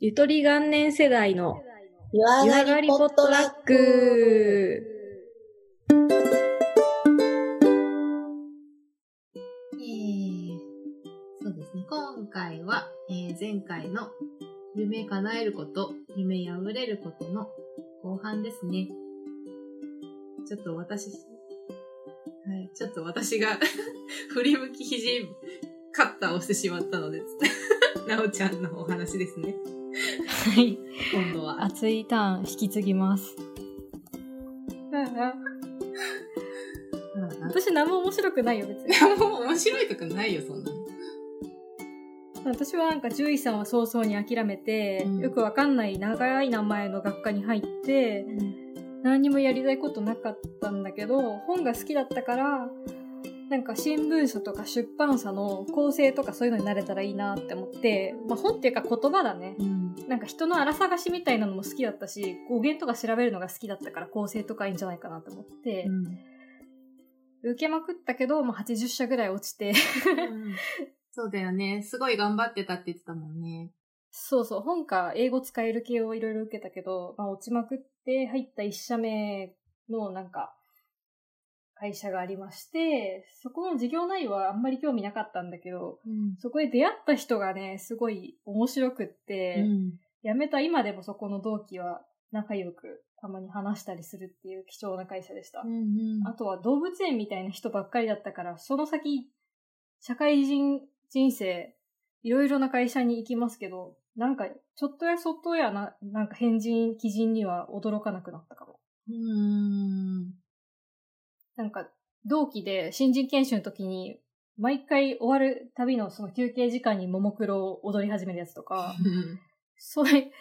ゆとり元年世代の湯上がりポットラック。え、そうですね。今回は、えー前回の夢叶えること、夢破れることの後半ですね。ちょっと私、はい、ちょっと私が 振り向き肘カッターをしてしまったので、なお ちゃんのお話ですね。はい。今度は。熱いターン引き継ぎます。私何も面白くないよ、別に。もう面白いとかないよ、そんなの。私はなんか獣医さんは早々に諦めて、うんよくわかんない長い名前の学科に入って、何にもやりたいことなかったんだけど、本が好きだったから、なんか新聞社とか出版社の構成とかそういうのになれたらいいなって思って、まあ本っていうか言葉だね。うん。なんか人の荒探しみたいなのも好きだったし、語源とか調べるのが好きだったから構成とかいいんじゃないかなと思って、受けまくったけど、まあ80社ぐらい落ちて、そうだよね。すごい頑張ってたって言ってたもんね。そうそう、本か英語使える系をいろいろ受けたけど、まあ落ちまくって入った一社目のなんか、会社がありまして、そこの事業内容はあんまり興味なかったんだけど、うん。そこで出会った人がね、すごい面白くって、うん。辞めた今でもそこの同期は仲良くたまに話したりするっていう貴重な会社でした。うんあとは動物園みたいな人ばっかりだったから、その先、社会人人生、いろいろな会社に行きますけど、なんか、ちょっとやそっとやな、なんか変人、基人には驚かなくなったかも。うん。なんか、同期で新人研修の時に、毎回終わる旅のその休憩時間にももクロを踊り始めるやつとか、そういう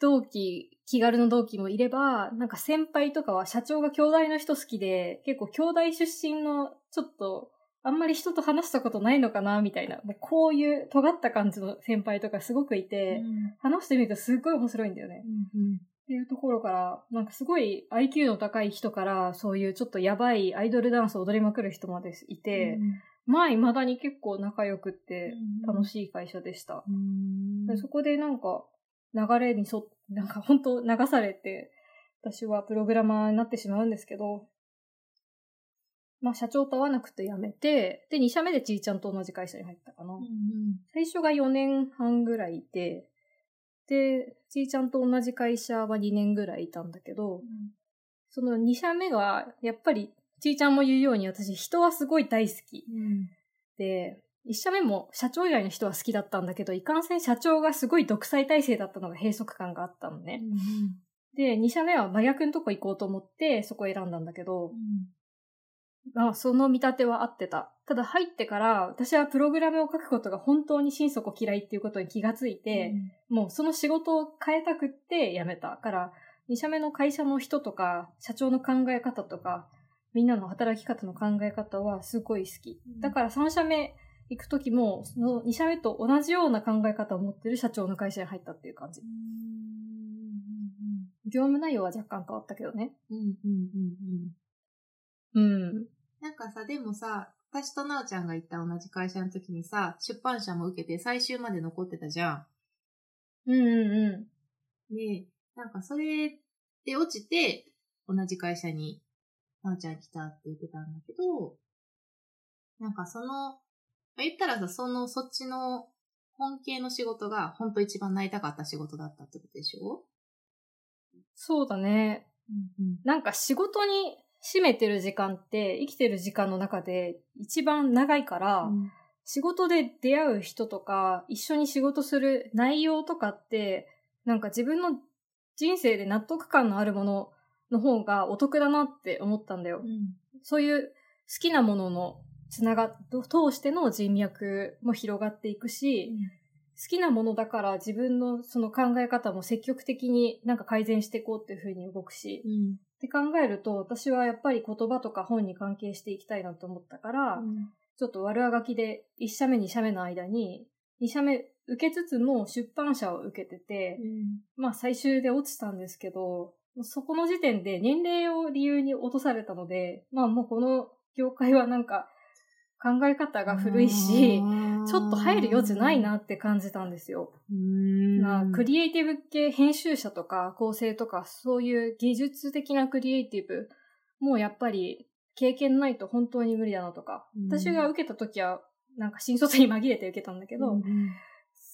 同期、気軽の同期もいれば、なんか先輩とかは社長が兄弟の人好きで、結構兄弟出身のちょっと、あんまり人と話したことないのかなみたいな、もうこういう尖った感じの先輩とかすごくいて、話してみるとすっごい面白いんだよね。っていうところから、なんかすごい IQ の高い人から、そういうちょっとやばいアイドルダンスを踊りまくる人までいて、まあ未だに結構仲良くって楽しい会社でした。いでそこでなんか流れにそ、なんか本当流されて、私はプログラマーになってしまうんですけど、まあ社長と会わなくて辞めて、で2社目でちーちゃんと同じ会社に入ったかな。最初が4年半ぐらいいて、で、ちーちゃんと同じ会社は2年ぐらいいたんだけど、その2社目が、やっぱり、ちーちゃんも言うように私人はすごい大好き。で、1社目も社長以外の人は好きだったんだけど、いかんせん社長がすごい独裁体制だったのが閉塞感があったのね。で、2社目は真逆のとこ行こうと思って、そこ選んだんだけど、まあ、その見立ては合ってた。ただ入ってから、私はプログラムを書くことが本当に心底嫌いっていうことに気がついて、もうその仕事を変えたくって辞めた。から、2社目の会社の人とか、社長の考え方とか、みんなの働き方の考え方はすごい好き。だから3社目行くときも、その2社目と同じような考え方を持ってる社長の会社に入ったっていう感じ。業務内容は若干変わったけどね。うん。なんかさ、でもさ、私となおちゃんが行った同じ会社の時にさ、出版社も受けて最終まで残ってたじゃうんうんうん。ん。で、なんかそれで落ちて、同じ会社になおちゃん来たって言ってたんだけど、なんかその、まあ、言ったらさ、その、そっちの本系の仕事が本当一番なりたかった仕事だったってことでしょ？そうだね。なんか仕事に占めてる時間って生きてる時間の中で一番長いから、仕事で出会う人とか一緒に仕事する内容とかってなんか自分の人生で納得感のあるものの方がお得だなって思ったんだよ。そういう好きなもののつなが、通しての人脈も広がっていくし、好きなものだから自分のその考え方も積極的になんか改善していこうっていう風に動くし、って考えると私はやっぱり言葉とか本に関係していきたいなと思ったから、ちょっと悪あがきで1社目2社目の間に2社目受けつつも出版社を受けてて、まあ最終で落ちたんですけど、そこの時点で年齢を理由に落とされたので、まあもうこの業界はなんか考え方が古いし、ちょっと入る余地ないなって感じたんですよ。まあ、クリエイティブ系編集者とか構成とかそういう技術的なクリエイティブもうやっぱり経験ないと本当に無理だなとか、うん私が受けた時はなんか新卒に紛れて受けたんだけど、うん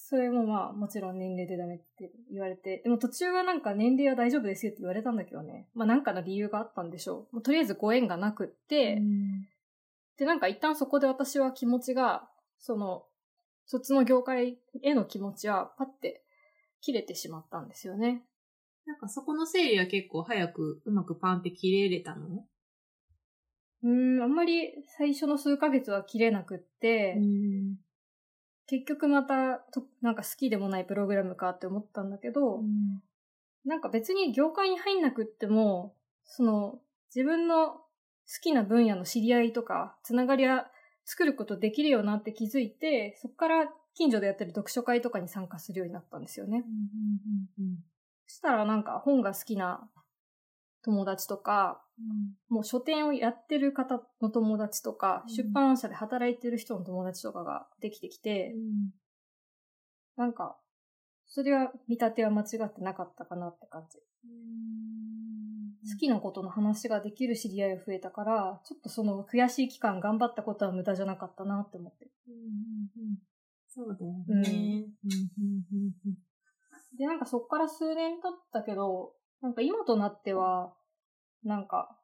それもまあもちろん年齢でダメって言われて、でも途中はなんか年齢は大丈夫ですよって言われたんだけどね。まあなんかの理由があったんでしょう。もうとりあえずご縁がなくって、でなんか一旦そこで私は気持ちが、その、そっちの業界への気持ちはパッて切れてしまったんですよね。なんかそこの整理は結構早くうまくパンって切れれたの？うーん、あんまり最初の数ヶ月は切れなくって、ん。結局またと、なんか好きでもないプログラムかって思ったんだけど、なんか別に業界に入んなくっても、その自分の好好きな分野の知り合いとか、つながりは作ることできるよなって気づいて、そこから近所でやってる読書会とかに参加するようになったんですよね。そしたらなんか本が好きな友達とか、もう書店をやってる方の友達とか、出版社で働いてる人の友達とかができてきて、なんか、それは見立ては間違ってなかったかなって感じ。好きなことの話ができる知り合いが増えたから、ちょっとその悔しい期間頑張ったことは無駄じゃなかったなって思って。そうだよね。で、なんかそっから数年経ったけど、なんか今となっては、なんか、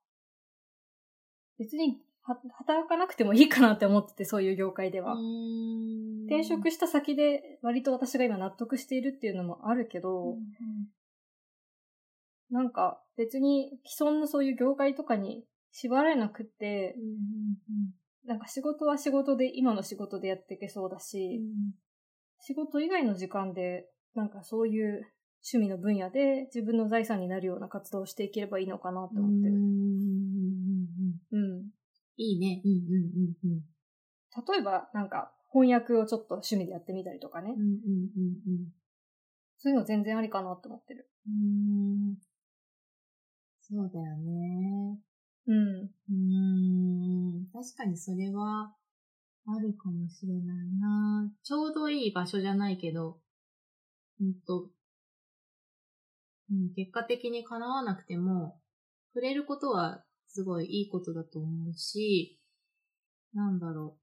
別には働かなくてもいいかなって思ってて、そういう業界では。転職した先で割と私が今納得しているっていうのもあるけど、なんか別に既存のそういう業界とかに縛られなくって、なんか仕事は仕事で今の仕事でやっていけそうだし、仕事以外の時間でなんかそういう趣味の分野で自分の財産になるような活動をしていければいいのかなって思ってる。うん。いいね。うんうんうん例えばなんか翻訳をちょっと趣味でやってみたりとかね。うん。うんうんそういうの全然ありかなって思ってる。うんうん。そうだよね。うん。うーん。確かにそれはあるかもしれないな。ちょうどいい場所じゃないけど、うんと、うん、結果的に叶わなくても、触れることはすごいいいことだと思うし、なんだろ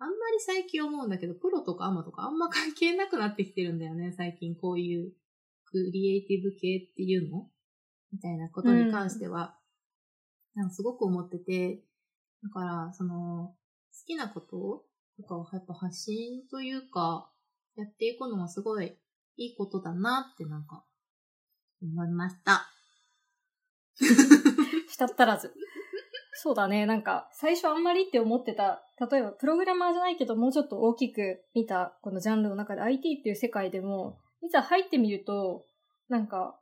う。あんまり最近思うんだけど、プロとかアマとかあんま関係なくなってきてるんだよね、最近こういうクリエイティブ系っていうのみたいなことに関しては、なんかすごく思ってて、だから、その、好きなこととかをやっぱ発信というか、やっていくのはすごいいいことだなってなんか、思いました。したったらず。そうだね。なんか、最初あんまりって思ってた、例えばプログラマーじゃないけど、もうちょっと大きく見たこのジャンルの中で IT っていう世界でも、いざ入ってみると、なんか、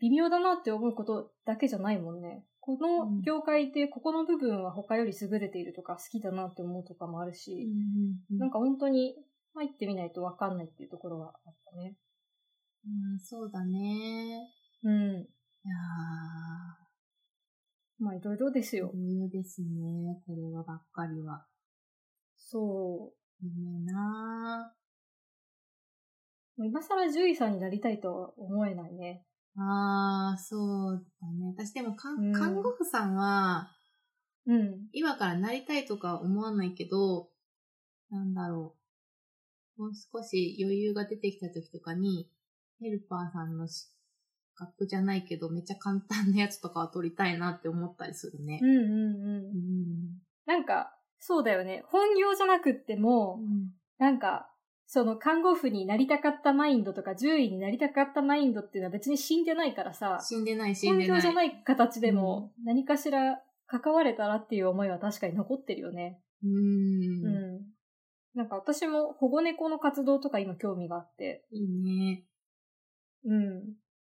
微妙だなって思うことだけじゃないもんね。この業界でここの部分は他より優れているとか好きだなって思うとかもあるし、なんか本当に入ってみないとわかんないっていうところはあったね。うん、そうだね。うん。いやまあいろいろですー、よ。いいですね。これはばっかりは。そう。いいねなもう今更獣医さんになりたいとは思えないね。あー、そうだね。私でもうん看護婦さんは、うん。今からなりたいとか思わないけど、なんだろう。もう少し余裕が出てきた時とかに、ヘルパーさんの資格じゃないけど、めっちゃ簡単なやつとかは取りたいなって思ったりするねうん。うんうん。うん。なんか、そうだよね。本業じゃなくっても、なんか、その看護婦になりたかったマインドとか、獣医になりたかったマインドっていうのは別に死んでないからさ、死んでない、死ん本でない。業じゃない形でも何かしら関われたらっていう思いは確かに残ってるよね。うーん。うん。なんか私も保護猫の活動とか今興味があって、いいね。うん。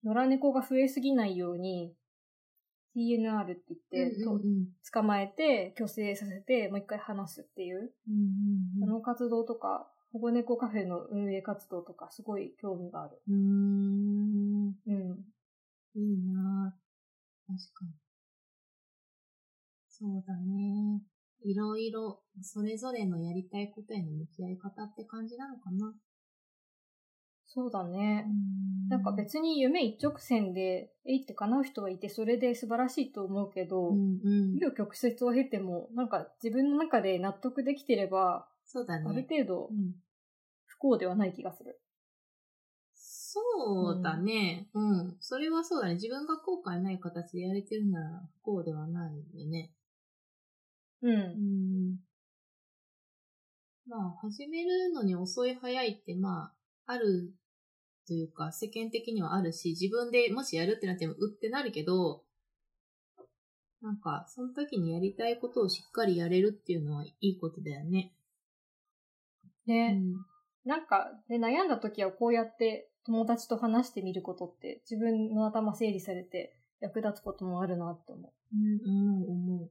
野良猫が増えすぎないように、TNR って言って、うんうんうん捕まえて、虚勢させて、もう一回離すっていう、うんあの活動とか、保護猫カフェの運営活動とか、すごい興味がある。うんうん。いいな確かに。そうだね。いろいろ、それぞれのやりたいことへの向き合い方って感じなのかな。そうだね。なんか別に夢一直線で、えいって叶う人がいて、それで素晴らしいと思うけど、うんうん曲折を経ても、なんか自分の中で納得できてれば、そうだあるね。程度うん不幸ではない気がする。そうだね。うん。それはそうだね。自分が後悔ない形でやれてるなら不幸ではないよね。う。うんん。まあ、始めるのに遅い早いって、まあ、あるというか、世間的にはあるし、自分でもしやるってなっても、うってなるけど、なんか、その時にやりたいことをしっかりやれるっていうのはいいことだよね。うね、ん。なんか、で、悩んだ時はこうやって友達と話してみることって、自分の頭整理されて役立つこともあるなって思う。うん、思う、思う。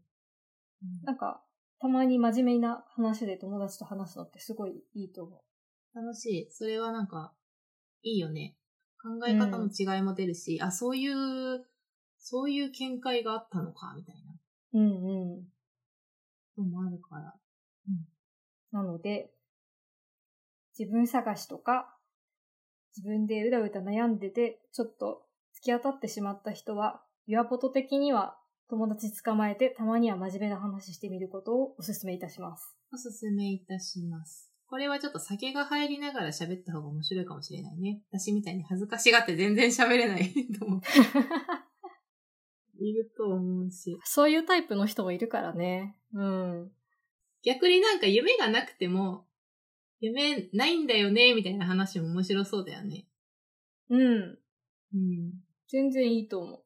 なんか、たまに真面目な話で友達と話すのってすごいいいと思楽しい。それはなんか、いいよね。考え方の違いも出るし、あ、そういう、そういう見解があったのか、みたいなう。うんうん。のもあるから。なので、自分探しとか、自分でうだうだ悩んでて、ちょっと突き当たってしまった人は、ユアポト的には友達捕まえて、たまには真面目な話してみることをお勧めいたします。おすすめいたします。これはちょっと酒が入りながら喋った方が面白いかもしれないね。私みたいに恥ずかしがって全然喋れない人も いると思うし。そういうタイプの人もいるからね。うん。逆になんか夢がなくても、夢ないんだよね、みたいな話も面白そうだよね。うん。うん。全然いいと思う。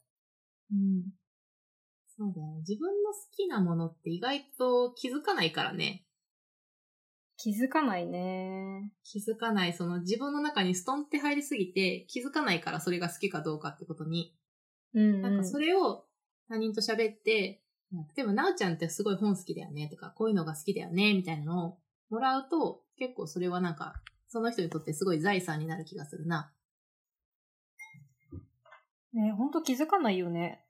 うん。そうだよね。自分の好きなものって意外と気づかないからね。気づかないね。気づかない、その自分の中にストンって入りすぎて気づかないからそれが好きかどうかってことに。うん、うん。なんかそれを他人と喋って、例えば、なおちゃんってすごい本好きだよねとか、こういうのが好きだよねみたいなのをもらうと、結構それはなんか、その人にとってすごい財産になる気がするな。ね、ほんと気づかないよね。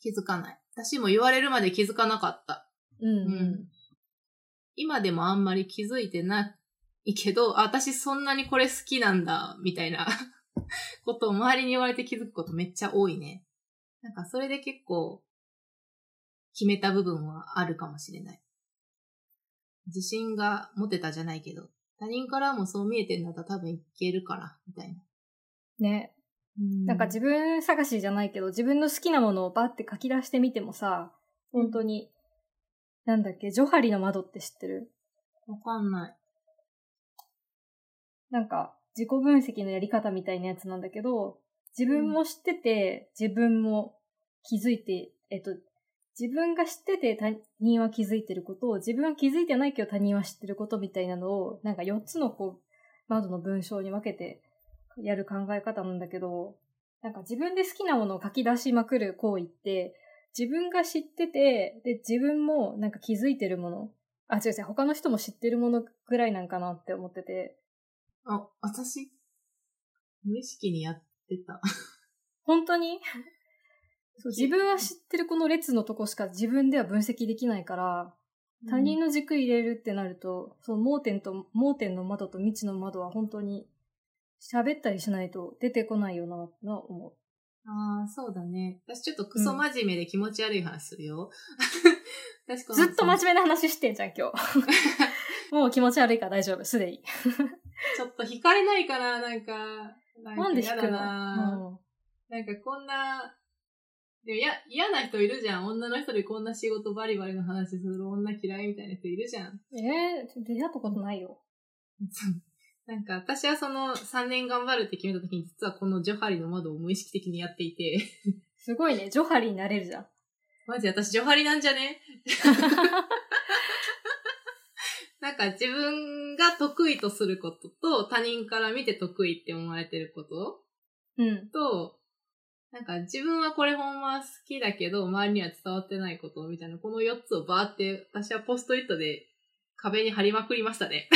気づかない。私も言われるまで気づかなかった。うん、うん今でもあんまり気づいてないけど、あ私そんなにこれ好きなんだ、みたいな ことを周りに言われて気づくことめっちゃ多いね。なんかそれで結構決めた部分はあるかもしれない。自信が持てたじゃないけど、他人からもそう見えてんだったら多分いけるから、みたいな。ね。なんか自分探しじゃないけど、自分の好きなものをバッて書き出してみてもさ、本当に、なんだっけ、ジョハリの窓って知ってる？わかんない。なんか、自己分析のやり方みたいなやつなんだけど、自分も知ってて、自分も気づいて、えっと、自分が知ってて他人は気づいてることを、自分は気づいてないけど他人は知ってることみたいなのを、なんか4つのこう、窓の文章に分けてやる考え方なんだけど、なんか自分で好きなものを書き出しまくる行為って、自分が知ってて、で、自分もなんか気づいてるもの、あ、違う違う、他の人も知ってるものぐらいなんかなって思ってて、あ、私、無意識にやってた。本当に？そう自分は知ってるこの列のとこしか自分では分析できないから、他人の軸入れるってなると、その盲点と、盲点の窓と未知の窓は本当に喋ったりしないと出てこないよな、と思う。ああ、そうだね。私ちょっとクソ真面目で気持ち悪い話するよ。確かずっと真面目な話してんじゃん、今日。もう気持ち悪いから大丈夫、すでに。ちょっと惹かれないかな、なんか。なんで引く嫌だなの、なんかこんな、でもや嫌な人いるじゃん。女の人でこんな仕事バリバリの話する女嫌いみたいな人いるじゃん。うん、えー、出会ったことないよ。なんか私はその3年頑張るって決めた時に実はこのジョハリの窓を無意識的にやっていて、すごいね、ジョハリになれるじゃん。マジ私ジョハリなんじゃね？なんか自分が得意とすることと他人から見て得意って思われてることうん。と、なんか自分はこれほんま好きだけど周りには伝わってないことみたいなこの4つをバーって私はポストイットで壁に貼りまくりましたね。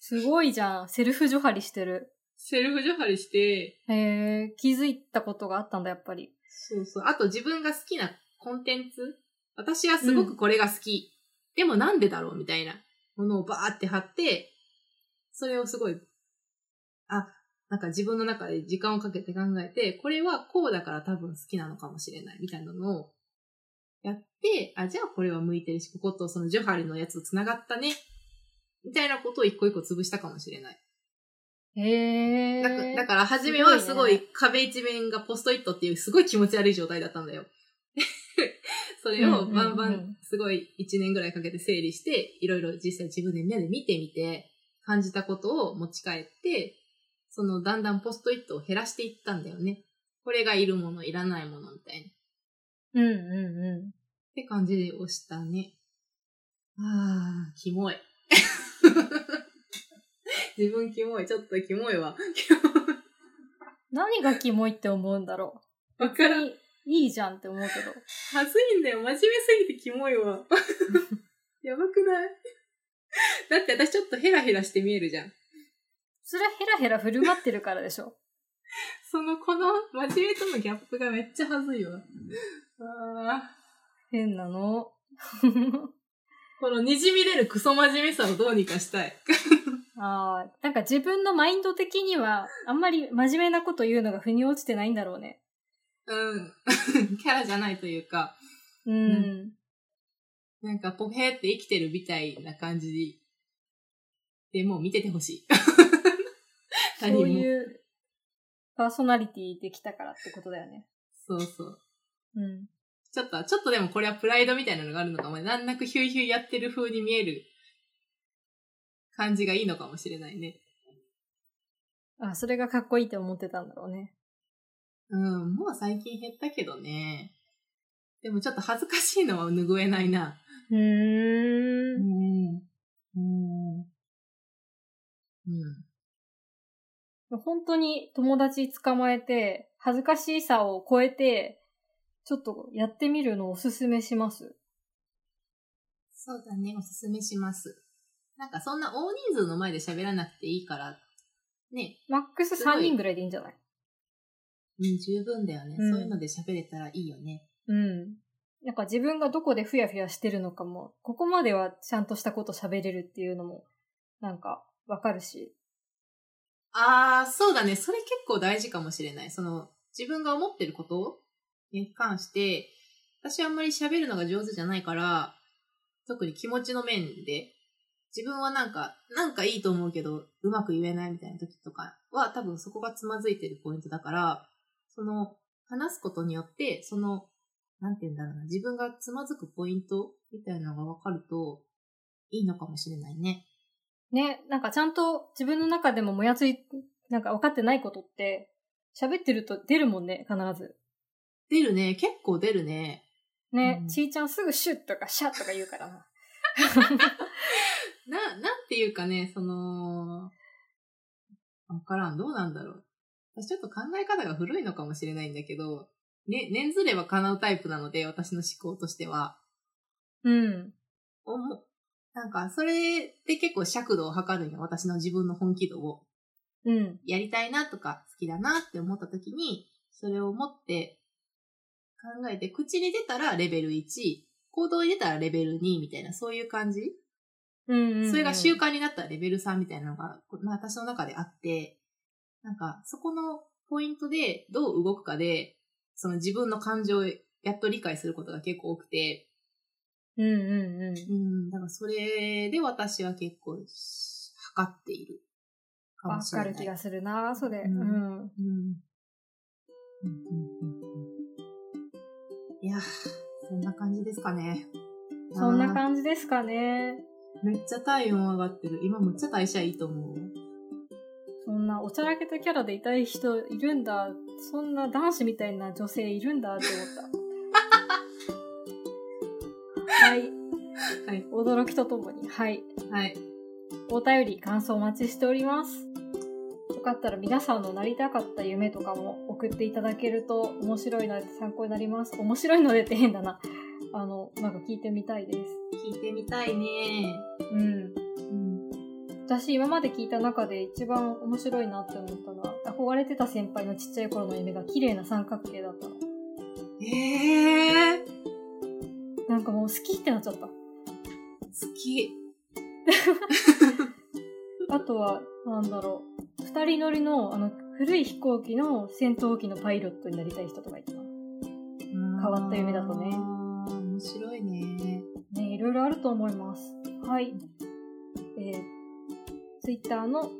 すごいじゃん。セルフジョハリしてる。セルフジョハリして、へえ、気づいたことがあったんだ、やっぱり。そうそう。あと自分が好きなコンテンツ私はすごくこれが好きでもなんでだろうみたいなものをバーって貼って、それをすごい、あ、なんか自分の中で時間をかけて考えて、これはこうだから多分好きなのかもしれないみたいなのをやって、あ、じゃあこれは向いてるし、こことそのジョハリのやつと繋がったね。みたいなことを一個一個潰したかもしれない。へだかー。だから、初めはすごい壁一面がポストイットっていうすごい気持ち悪い状態だったんだよ。それをバンバンすごい一年ぐらいかけて整理して、いろいろ実際自分で目で見てみて、感じたことを持ち帰って、そのだんだんポストイットを減らしていったんだよね。これがいるもの、いらないものみたいな。っうんうんうて感じで押したね。あー、キモい。自分キモい。ちょっとキモいわ。ん。何がキモいって思うんだろう。わからん。いいじゃんって思うけど。はずいんだよ。真面目すぎてキモいわ。やばくない？だって私ちょっとヘラヘラして見えるじゃん。それはヘラヘラ振る舞ってるからでしょ？その、この真面目とのギャップがめっちゃはずいわ。あ変なの。ー この滲み出るクソ真面目さをどうにかしたい。ああ、なんか自分のマインド的には、あんまり真面目なこと言うのが腑に落ちてないんだろうね。うん。キャラじゃないというか、うん。なんかポヘーって生きてるみたいな感じでもう見ててほしい。そういうパーソナリティできたからってことだよね。そうそう。うん。ちょっと、ちょっとでもこれはプライドみたいなのがあるのかも。なんなくヒュイヒュイやってる風に見える感じがいいのかもしれないね。あ、それがかっこいいって思ってたんだろうね。うん、もう最近減ったけどね。でもちょっと恥ずかしいのは拭えないな。うーん。ん。うん。うん。本当に友達捕まえて、恥ずかしさを超えて、ちょっとやってみるのをおすすめします。そうだね、おすすめします。なんかそんな大人数の前で喋らなくていいから、ね、マックスすごい3人ぐらいでいいんじゃない？うん、十分だよね、うんそういうので喋れたらいいよね。うん。なんか自分がどこでふやふやしてるのかも、ここまではちゃんとしたこと喋れるっていうのも、なんかわかるし。ああ、そうだね。それ結構大事かもしれない。その、自分が思ってることに関して、私あんまり喋るのが上手じゃないから、特に気持ちの面で、自分はなんか、なんかいいと思うけど、うまく言えないみたいな時とかは、多分そこがつまずいてるポイントだから、その、話すことによって、その、なんて言うんだろうな、自分がつまずくポイントみたいなのが分かると、いいのかもしれないね。ね、なんかちゃんと自分の中でももやつい、なんか分かってないことって、喋ってると出るもんね、必ず。出るね。結構出るね。ね、うんちーちゃんすぐシュッとかシャッとか言うからな。な、なんていうかね、その、わからん、どうなんだろう。私ちょっと考え方が古いのかもしれないんだけど、ね、念ずれば叶うタイプなので、私の思考としては。うん。おもなんか、それで結構尺度を測るんよ。私の自分の本気度を。うん。やりたいなとか、好きだなって思った時に、それを持って考えて、口に出たらレベル1、行動に出たらレベル2みたいな、そういう感じ？うんうん、うん。それが習慣になったらレベル3みたいなのが、こまあ私の中であって、なんか、そこのポイントでどう動くかで、その自分の感情をやっと理解することが結構多くて、うんうんうん。うん、だからそれで私は結構、測っている。かわもしれない。かる気がするな、それ。うんうん。うん。いやー、そんな感じですかね。そんなじ。感じですかね。めっちゃ体温上がってる。今むっちゃ代謝いいと思う。そんなおちゃらけたキャラでいたい人いるんだ。そんな男子みたいな女性いるんだって思った。はい。はい。驚きとともに。はい。はい。お便り、感想お待ちしております。よかったら皆さんのなりたかった夢とかも送っていただけると面白いので参考になります。面白いのでって変だな。あの、なんか聞いてみたいです。聞いてみたいね。うん。うん。私今まで聞いた中で一番面白いなって思ったのは、憧れてた先輩のちっちゃい頃の夢が綺麗な三角形だったの。ええー。なんかもう好きってなっちゃった。好き。あとは、なんだろう。二人乗りの、あの、古い飛行機の戦闘機のパイロットになりたい人とかいたな。変わった夢だとね面白いね。ね、いろいろあると思います。はい。えー、ツイッターの、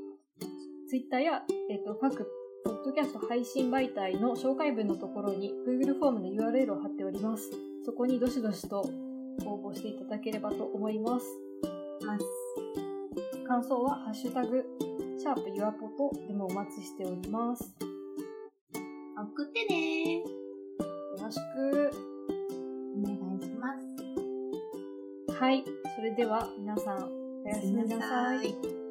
ツイッターや、えっ、と、各、ポッドキャスト配信媒体の紹介文のところに Google フォームの URL を貼っております。そこにどしどしと応募していただければと思います。感想は、ハッシュタグ、シャープユアポトでもお待ちしております。送ってねよろしく。お願いします。はい。それでは、皆さん、おやすみなさい。い。